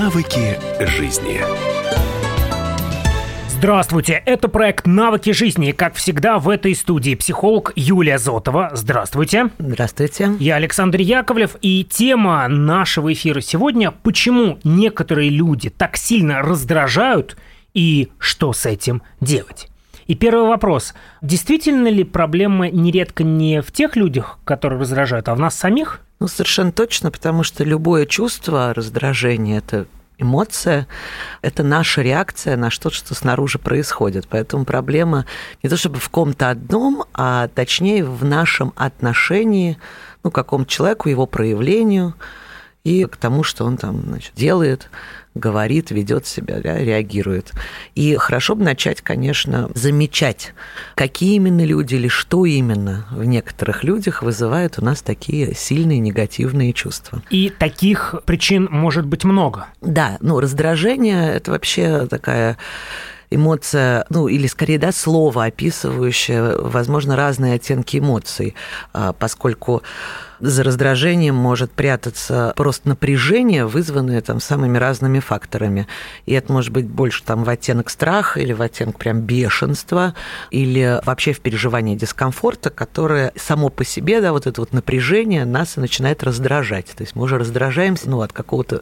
Навыки жизни. Здравствуйте, это проект «Навыки жизни». Как всегда, в этой студии психолог Юлия Зотова. Здравствуйте. Здравствуйте. Я Александр Яковлев, и тема нашего эфира сегодня – почему некоторые люди так сильно раздражают и что с этим делать. И первый вопрос. Действительно ли проблема нередко не в тех людях, которые раздражают, а в нас самих? Ну, совершенно точно, потому что любое чувство раздражения – это эмоция – это наша реакция на что-то, что снаружи происходит. Поэтому проблема не то чтобы в ком-то одном, а точнее в нашем отношении ну, к какому-то человеку, его проявлению и к тому, что он там значит, делает, говорит, ведет себя, да, реагирует. И хорошо бы начать, конечно, замечать, какие именно люди или что именно в некоторых людях вызывает у нас такие сильные негативные чувства. И таких причин может быть много. Да, ну, раздражение – это вообще такая эмоция, ну или скорее, да, слово, описывающее, возможно, разные оттенки эмоций, а, поскольку за раздражением может прятаться просто напряжение, вызванное там самыми разными факторами. И это может быть больше там в оттенок страха или в оттенок прям бешенства, или вообще в переживании дискомфорта, которое само по себе, да, вот это вот напряжение нас и начинает раздражать. То есть мы уже раздражаемся ну, от какого-то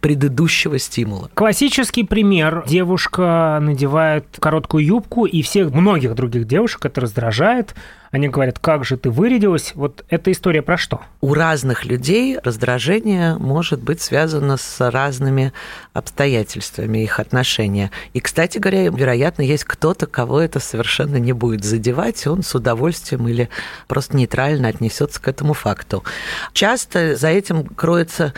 предыдущего стимула. Классический пример. Девушка надевает короткую юбку, и всех многих других девушек это раздражает. Они говорят, как же ты вырядилась? Вот эта история про что? У разных людей раздражение может быть связано с разными обстоятельствами их отношения. И, кстати говоря, вероятно, есть кто-то, кого это совершенно не будет задевать, он с удовольствием или просто нейтрально отнесется к этому факту. Часто за этим кроется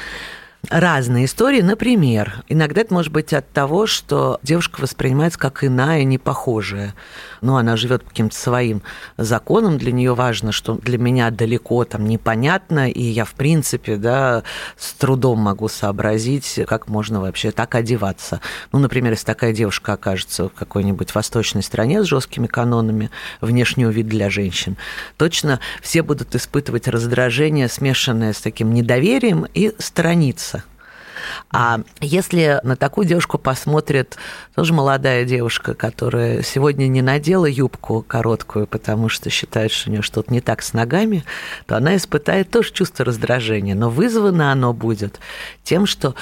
разные истории. Например, иногда это может быть от того, что девушка воспринимается как иная, не похожая. Ну, она живет по каким-то своим законам. Для нее важно, что для меня далеко там непонятно, и я, в принципе, да, с трудом могу сообразить, как можно вообще так одеваться. Ну, например, если такая девушка окажется в какой-нибудь восточной стране с жесткими канонами внешнего вида для женщин, точно все будут испытывать раздражение, смешанное с таким недоверием и сторониться. А если на такую девушку посмотрит тоже молодая девушка, которая сегодня не надела юбку короткую, потому что считает, что у нее что-то не так с ногами, то она испытает тоже чувство раздражения. Но вызвано оно будет тем, что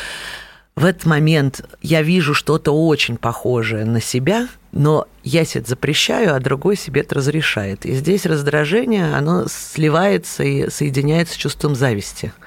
в этот момент я вижу что-то очень похожее на себя, но я себе это запрещаю, а другой себе это разрешает. И здесь раздражение, оно сливается и соединяется с чувством зависти –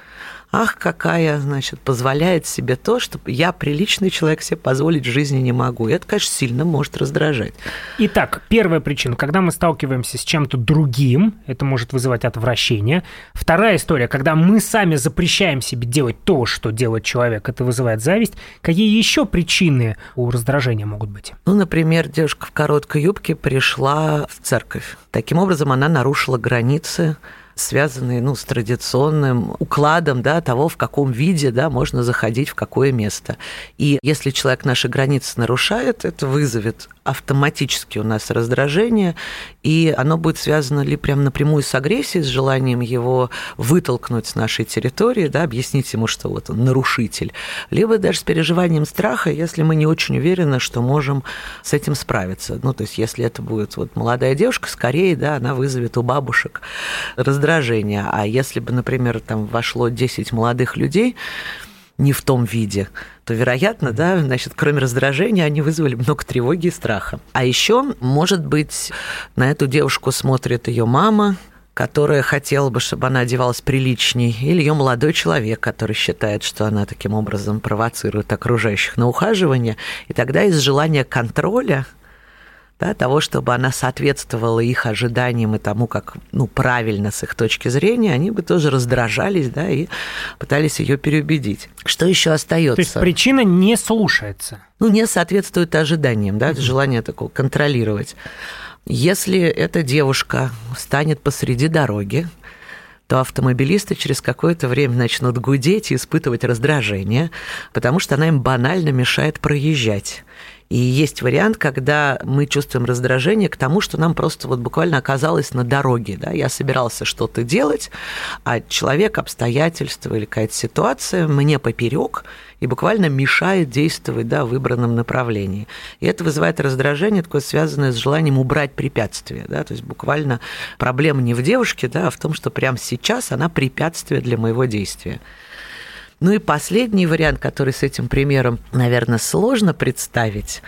ах, какая, значит, позволяет себе то, что я, приличный человек, себе позволить в жизни не могу. И это, конечно, сильно может раздражать. Итак, первая причина, когда мы сталкиваемся с чем-то другим, это может вызывать отвращение. Вторая история, когда мы сами запрещаем себе делать то, что делает человек, это вызывает зависть. Какие еще причины у раздражения могут быть? Ну, например, девушка в короткой юбке пришла в церковь. Таким образом, она нарушила границы связанные ну, с традиционным укладом да, того, в каком виде да, можно заходить в какое место. И если человек наши границы нарушает, это вызовет автоматически у нас раздражение, и оно будет связано ли прям напрямую с агрессией, с желанием его вытолкнуть с нашей территории, да, объяснить ему, что вот он нарушитель, либо даже с переживанием страха, если мы не очень уверены, что можем с этим справиться. Ну, то есть, если это будет вот молодая девушка, скорее, да, она вызовет у бабушек раздражение раздражение. А если бы, например, там вошло 10 молодых людей, не в том виде, то, вероятно, да, значит, кроме раздражения, они вызвали много тревоги и страха. А еще, может быть, на эту девушку смотрит ее мама, которая хотела бы, чтобы она одевалась приличней, или ее молодой человек, который считает, что она таким образом провоцирует окружающих на ухаживание. И тогда из желания контроля да, того, чтобы она соответствовала их ожиданиям и тому, как ну, правильно с их точки зрения, они бы тоже раздражались да, и пытались ее переубедить. Что еще остается? То есть причина не слушается. Ну, не соответствует ожиданиям, да, желание такого контролировать. Если эта девушка станет посреди дороги, то автомобилисты через какое-то время начнут гудеть и испытывать раздражение, потому что она им банально мешает проезжать. И есть вариант, когда мы чувствуем раздражение к тому, что нам просто вот буквально оказалось на дороге. Да? Я собирался что-то делать, а человек, обстоятельства или какая-то ситуация мне поперек, и буквально мешает действовать да, в выбранном направлении. И это вызывает раздражение, такое связанное с желанием убрать препятствие. Да? То есть буквально проблема не в девушке, да, а в том, что прямо сейчас она препятствие для моего действия. Ну и последний вариант, который с этим примером, наверное, сложно представить,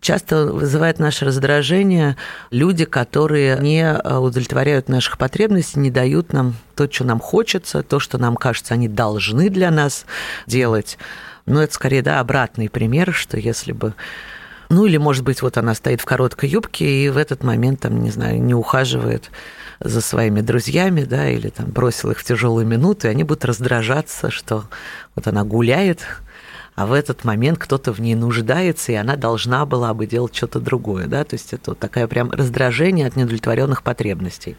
часто вызывает наше раздражение люди, которые не удовлетворяют наших потребностей, не дают нам то, что нам хочется, то, что нам кажется, они должны для нас делать. Но это скорее, да, обратный пример, что если бы ну или, может быть, вот она стоит в короткой юбке и в этот момент, там, не знаю, не ухаживает за своими друзьями, да, или там бросил их в тяжелую минуту, и они будут раздражаться, что вот она гуляет, а в этот момент кто-то в ней нуждается, и она должна была бы делать что-то другое, да, то есть это вот такая прям раздражение от неудовлетворенных потребностей.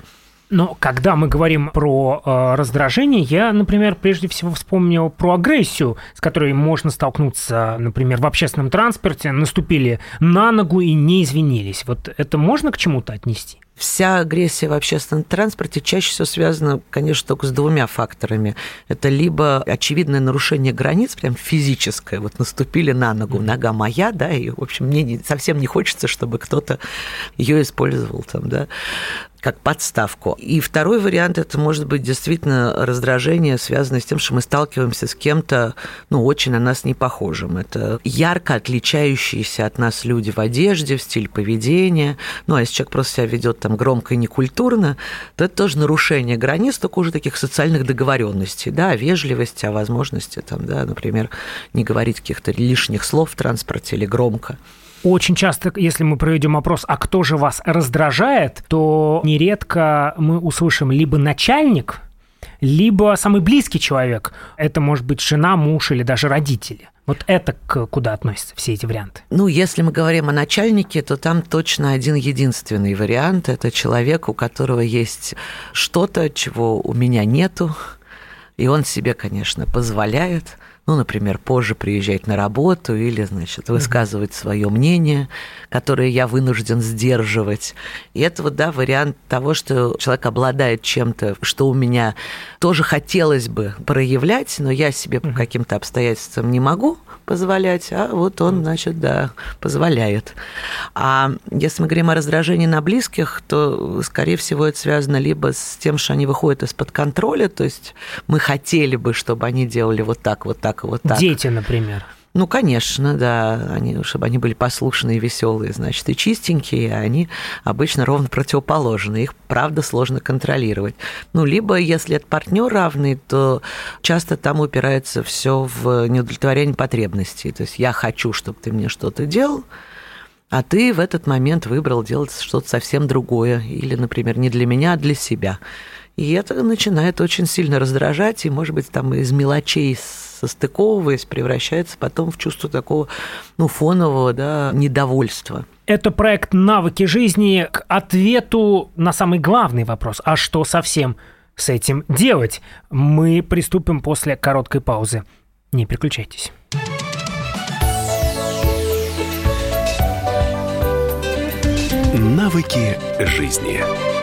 Но когда мы говорим про э, раздражение, я, например, прежде всего вспомнил про агрессию, с которой можно столкнуться, например, в общественном транспорте, наступили на ногу и не извинились. Вот это можно к чему-то отнести? Вся агрессия в общественном транспорте чаще всего связана, конечно, только с двумя факторами. Это либо очевидное нарушение границ, прям физическое, вот наступили на ногу, нога моя, да, и, в общем, мне не, совсем не хочется, чтобы кто-то ее использовал там, да как подставку. И второй вариант это может быть действительно раздражение, связанное с тем, что мы сталкиваемся с кем-то, ну, очень на нас не похожим. Это ярко отличающиеся от нас люди в одежде, в стиле поведения. Ну, а если человек просто себя ведет там громко и некультурно, то это тоже нарушение границ, только уже таких социальных договоренностей, да, о вежливости, о возможности, там, да, например, не говорить каких-то лишних слов в транспорте или громко. Очень часто, если мы проведем опрос, а кто же вас раздражает, то нередко мы услышим либо начальник, либо самый близкий человек. Это может быть жена, муж или даже родители. Вот это к, куда относятся все эти варианты? Ну, если мы говорим о начальнике, то там точно один единственный вариант. Это человек, у которого есть что-то, чего у меня нету. И он себе, конечно, позволяет ну, например, позже приезжать на работу или, значит, высказывать свое мнение, которое я вынужден сдерживать. И это вот, да, вариант того, что человек обладает чем-то, что у меня тоже хотелось бы проявлять, но я себе по каким-то обстоятельствам не могу позволять, а вот он, значит, да, позволяет. А если мы говорим о раздражении на близких, то, скорее всего, это связано либо с тем, что они выходят из-под контроля, то есть мы хотели бы, чтобы они делали вот так, вот так и вот так. Дети, например. Ну, конечно, да, они, чтобы они были послушные веселые, значит, и чистенькие, а они обычно ровно противоположны. Их, правда, сложно контролировать. Ну, либо, если это партнер равный, то часто там упирается все в неудовлетворение потребностей. То есть я хочу, чтобы ты мне что-то делал, а ты в этот момент выбрал делать что-то совсем другое. Или, например, не для меня, а для себя. И это начинает очень сильно раздражать, и, может быть, там из мелочей состыковываясь, превращается потом в чувство такого ну, фонового да, недовольства. Это проект «Навыки жизни» к ответу на самый главный вопрос. А что совсем с этим делать? Мы приступим после короткой паузы. Не переключайтесь. Навыки жизни.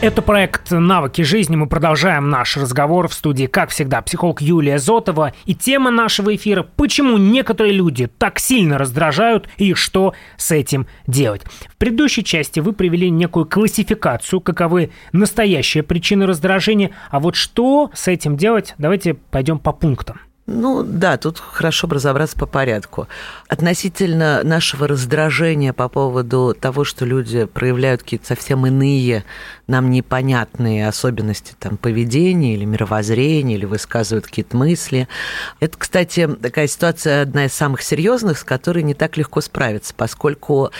Это проект «Навыки жизни». Мы продолжаем наш разговор в студии, как всегда, психолог Юлия Зотова. И тема нашего эфира – почему некоторые люди так сильно раздражают и что с этим делать. В предыдущей части вы привели некую классификацию, каковы настоящие причины раздражения. А вот что с этим делать, давайте пойдем по пунктам. Ну да, тут хорошо разобраться по порядку. Относительно нашего раздражения по поводу того, что люди проявляют какие-то совсем иные, нам непонятные особенности там, поведения или мировоззрения, или высказывают какие-то мысли. Это, кстати, такая ситуация одна из самых серьезных, с которой не так легко справиться, поскольку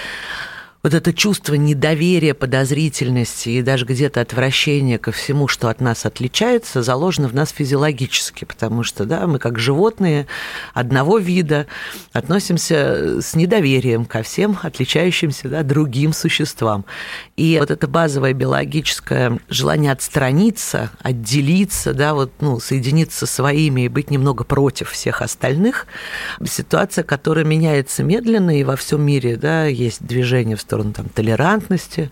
вот это чувство недоверия, подозрительности и даже где-то отвращения ко всему, что от нас отличается, заложено в нас физиологически, потому что да, мы как животные одного вида относимся с недоверием ко всем отличающимся да, другим существам. И вот это базовое биологическое желание отстраниться, отделиться, да, вот, ну, соединиться со своими и быть немного против всех остальных, ситуация, которая меняется медленно, и во всем мире да, есть движение в сторону там, толерантности,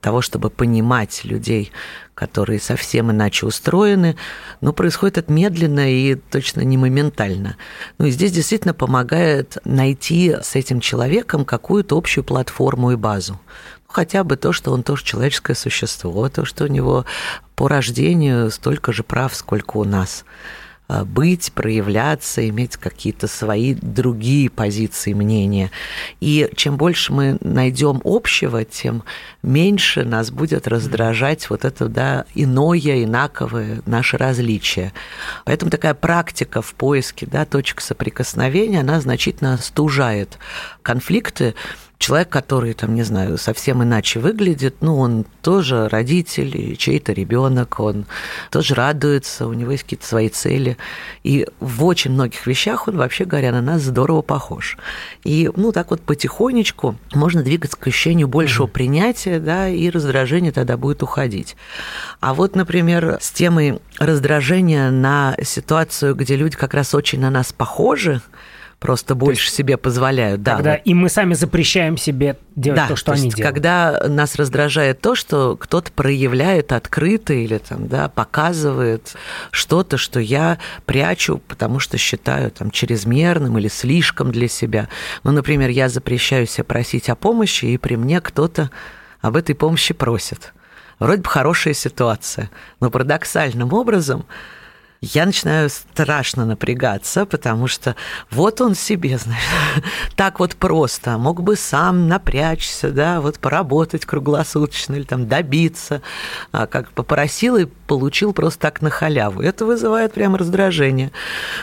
того, чтобы понимать людей, которые совсем иначе устроены, но происходит это медленно и точно не моментально. Ну и здесь действительно помогает найти с этим человеком какую-то общую платформу и базу хотя бы то, что он тоже человеческое существо, то, что у него по рождению столько же прав, сколько у нас. Э, быть, проявляться, иметь какие-то свои другие позиции, мнения. И чем больше мы найдем общего, тем меньше нас будет раздражать вот это да, иное, инаковое наше различие. Поэтому такая практика в поиске да, точек соприкосновения, она значительно стужает конфликты, человек, который, там, не знаю, совсем иначе выглядит, ну, он тоже родитель, чей-то ребенок, он тоже радуется, у него есть какие-то свои цели. И в очень многих вещах он, вообще говоря, на нас здорово похож. И, ну, так вот потихонечку можно двигаться к ощущению большего mm-hmm. принятия, да, и раздражение тогда будет уходить. А вот, например, с темой раздражения на ситуацию, где люди как раз очень на нас похожи, просто больше есть, себе позволяют. Да, когда вот. и мы сами запрещаем себе делать да, то, что то они есть, делают. Когда нас раздражает то, что кто-то проявляет открыто или там, да, показывает что-то, что я прячу, потому что считаю там чрезмерным или слишком для себя. Ну, например, я запрещаю себе просить о помощи, и при мне кто-то об этой помощи просит. Вроде бы хорошая ситуация, но парадоксальным образом я начинаю страшно напрягаться, потому что вот он себе, знаешь, так вот просто, мог бы сам напрячься, да, вот поработать круглосуточно или там добиться, а как попросил и получил просто так на халяву. Это вызывает прямо раздражение.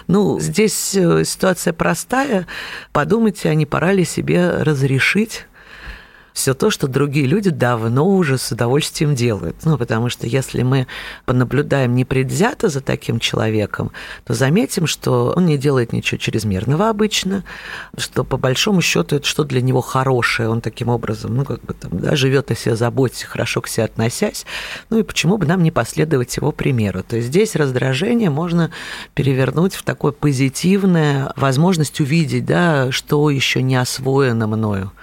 Ну, здесь э, ситуация простая. Подумайте, а не пора ли себе разрешить все то, что другие люди давно уже с удовольствием делают. Ну, потому что если мы понаблюдаем непредвзято за таким человеком, то заметим, что он не делает ничего чрезмерного обычно, что по большому счету это что для него хорошее, он таким образом, ну, как бы там, да, живет о себе заботясь, хорошо к себе относясь, ну и почему бы нам не последовать его примеру. То есть здесь раздражение можно перевернуть в такое позитивное возможность увидеть, да, что еще не освоено мною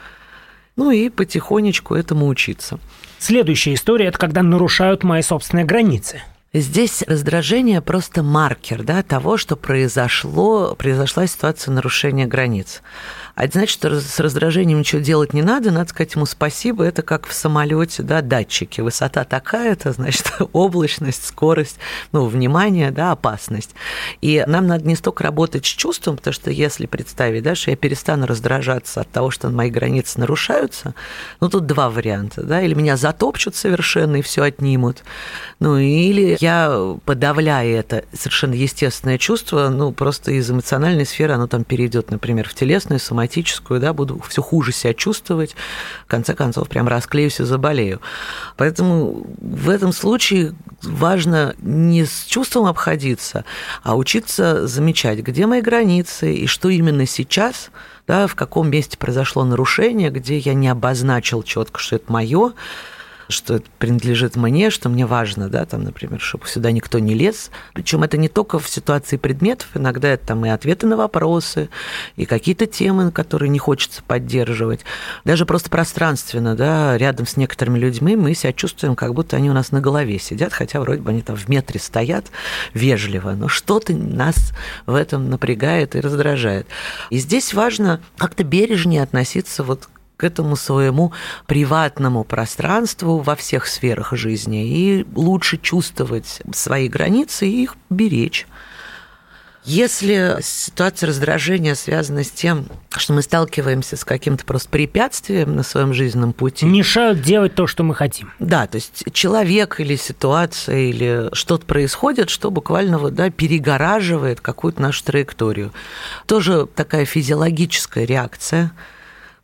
ну и потихонечку этому учиться. Следующая история – это когда нарушают мои собственные границы. Здесь раздражение просто маркер да, того, что произошло, произошла ситуация нарушения границ. А это значит, что с раздражением ничего делать не надо, надо сказать ему спасибо. Это как в самолете, да, датчики. Высота такая-то, значит, облачность, скорость, ну, внимание, да, опасность. И нам надо не столько работать с чувством, потому что если представить, да, что я перестану раздражаться от того, что мои границы нарушаются, ну, тут два варианта, да, или меня затопчут совершенно и все отнимут, ну, или я подавляю это совершенно естественное чувство, ну, просто из эмоциональной сферы оно там перейдет, например, в телесную, соматическую, соматическую, да, буду все хуже себя чувствовать, в конце концов прям расклеюсь и заболею. Поэтому в этом случае важно не с чувством обходиться, а учиться замечать, где мои границы и что именно сейчас да, в каком месте произошло нарушение, где я не обозначил четко, что это мое, что это принадлежит мне, что мне важно, да, там, например, чтобы сюда никто не лез. Причем это не только в ситуации предметов, иногда это там и ответы на вопросы, и какие-то темы, которые не хочется поддерживать. Даже просто пространственно, да, рядом с некоторыми людьми мы себя чувствуем, как будто они у нас на голове сидят, хотя вроде бы они там в метре стоят вежливо, но что-то нас в этом напрягает и раздражает. И здесь важно как-то бережнее относиться вот к этому своему приватному пространству во всех сферах жизни и лучше чувствовать свои границы и их беречь. Если ситуация раздражения связана с тем, что мы сталкиваемся с каким-то просто препятствием на своем жизненном пути. Мешают делать то, что мы хотим. Да, то есть человек или ситуация, или что-то происходит, что буквально вот, да, перегораживает какую-то нашу траекторию. Тоже такая физиологическая реакция –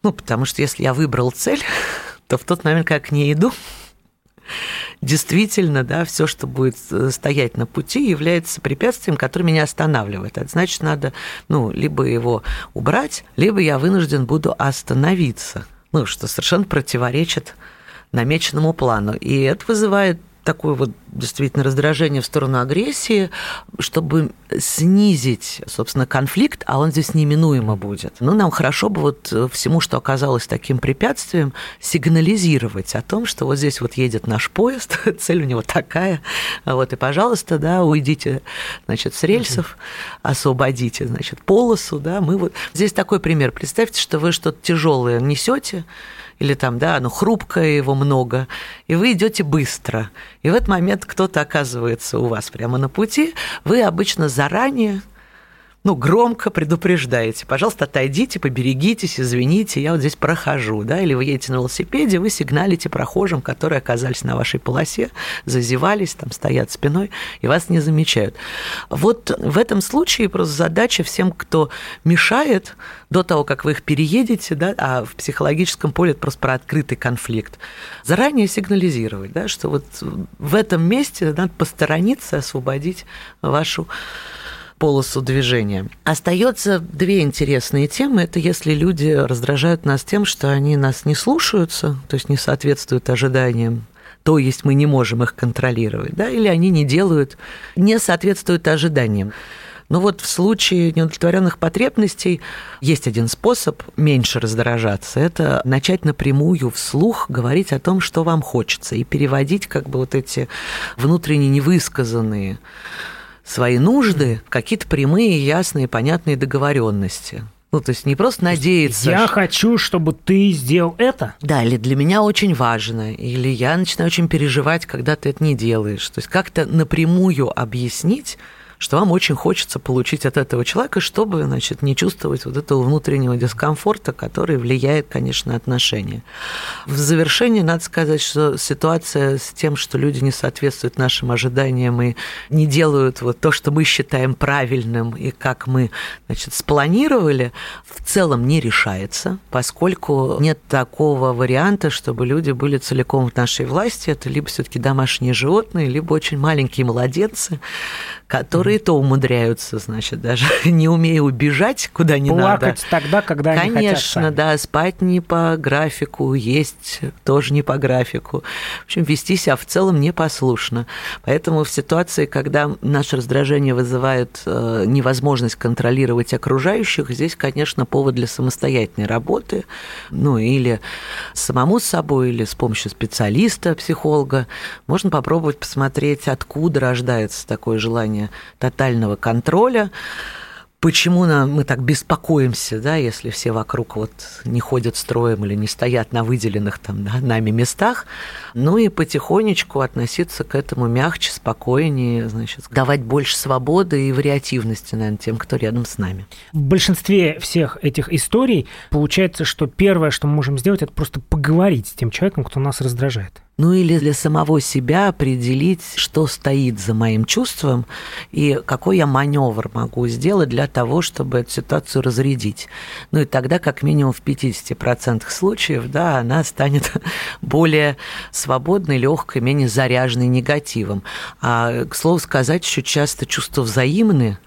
Ну, потому что если я выбрал цель, то в тот момент, как к ней иду, действительно, да, все, что будет э, стоять на пути, является препятствием, которое меня останавливает. Это значит, надо, ну, либо его убрать, либо я вынужден буду остановиться. Ну, что совершенно противоречит намеченному плану. И это вызывает такое вот действительно раздражение в сторону агрессии, чтобы снизить, собственно, конфликт, а он здесь неминуемо будет. Ну, нам хорошо бы вот всему, что оказалось таким препятствием, сигнализировать о том, что вот здесь вот едет наш поезд, цель у него такая, вот, и, пожалуйста, да, уйдите, значит, с рельсов, освободите, значит, полосу, да, мы вот... Здесь такой пример. Представьте, что вы что-то тяжелое несете, или там, да, оно хрупкое, его много, и вы идете быстро. И в этот момент кто-то оказывается у вас прямо на пути, вы обычно заранее ну, громко предупреждаете, пожалуйста, отойдите, поберегитесь, извините, я вот здесь прохожу, да, или вы едете на велосипеде, вы сигналите прохожим, которые оказались на вашей полосе, зазевались, там стоят спиной, и вас не замечают. Вот в этом случае просто задача всем, кто мешает до того, как вы их переедете, да, а в психологическом поле это просто про открытый конфликт, заранее сигнализировать, да, что вот в этом месте надо посторониться, освободить вашу полосу движения. Остается две интересные темы. Это если люди раздражают нас тем, что они нас не слушаются, то есть не соответствуют ожиданиям то есть мы не можем их контролировать, да, или они не делают, не соответствуют ожиданиям. Но вот в случае неудовлетворенных потребностей есть один способ меньше раздражаться. Это начать напрямую вслух говорить о том, что вам хочется, и переводить как бы вот эти внутренне невысказанные свои нужды в какие-то прямые, ясные, понятные договоренности. Ну, то есть не просто надеяться. Я что... хочу, чтобы ты сделал это. Да, или для меня очень важно, или я начинаю очень переживать, когда ты это не делаешь. То есть как-то напрямую объяснить, что вам очень хочется получить от этого человека, чтобы, значит, не чувствовать вот этого внутреннего дискомфорта, который влияет, конечно, на отношения. В завершение надо сказать, что ситуация с тем, что люди не соответствуют нашим ожиданиям и не делают вот то, что мы считаем правильным и как мы, значит, спланировали, в целом не решается, поскольку нет такого варианта, чтобы люди были целиком в нашей власти. Это либо все-таки домашние животные, либо очень маленькие младенцы, которые то умудряются, значит, даже не умея убежать куда не Плакать надо. Плакать тогда, когда Конечно, они хотят Конечно, да, спать не по графику, есть тоже не по графику. В общем, вести себя в целом непослушно. Поэтому в ситуации, когда наше раздражение вызывает э, невозможность контролировать окружающих, здесь, конечно, повод для самостоятельной работы, ну или самому с собой, или с помощью специалиста, психолога. Можно попробовать посмотреть, откуда рождается такое желание тотального контроля. Почему мы так беспокоимся, да, если все вокруг вот не ходят строем или не стоят на выделенных там да, нами местах, ну и потихонечку относиться к этому мягче, спокойнее, значит, давать больше свободы и вариативности, наверное, тем, кто рядом с нами. В большинстве всех этих историй получается, что первое, что мы можем сделать, это просто поговорить с тем человеком, кто нас раздражает ну или для самого себя определить, что стоит за моим чувством и какой я маневр могу сделать для того, чтобы эту ситуацию разрядить. Ну и тогда, как минимум в 50% случаев, да, она станет более свободной, легкой, менее заряженной негативом. А, к слову сказать, еще часто чувства взаимны.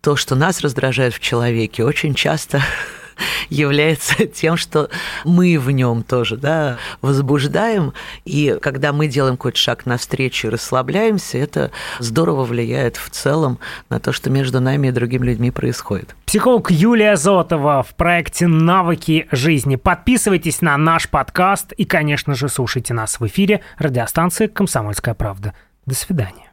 То, что нас раздражает в человеке, очень часто является тем, что мы в нем тоже да, возбуждаем. И когда мы делаем какой-то шаг навстречу и расслабляемся, это здорово влияет в целом на то, что между нами и другими людьми происходит. Психолог Юлия Зотова в проекте «Навыки жизни». Подписывайтесь на наш подкаст и, конечно же, слушайте нас в эфире радиостанции «Комсомольская правда». До свидания.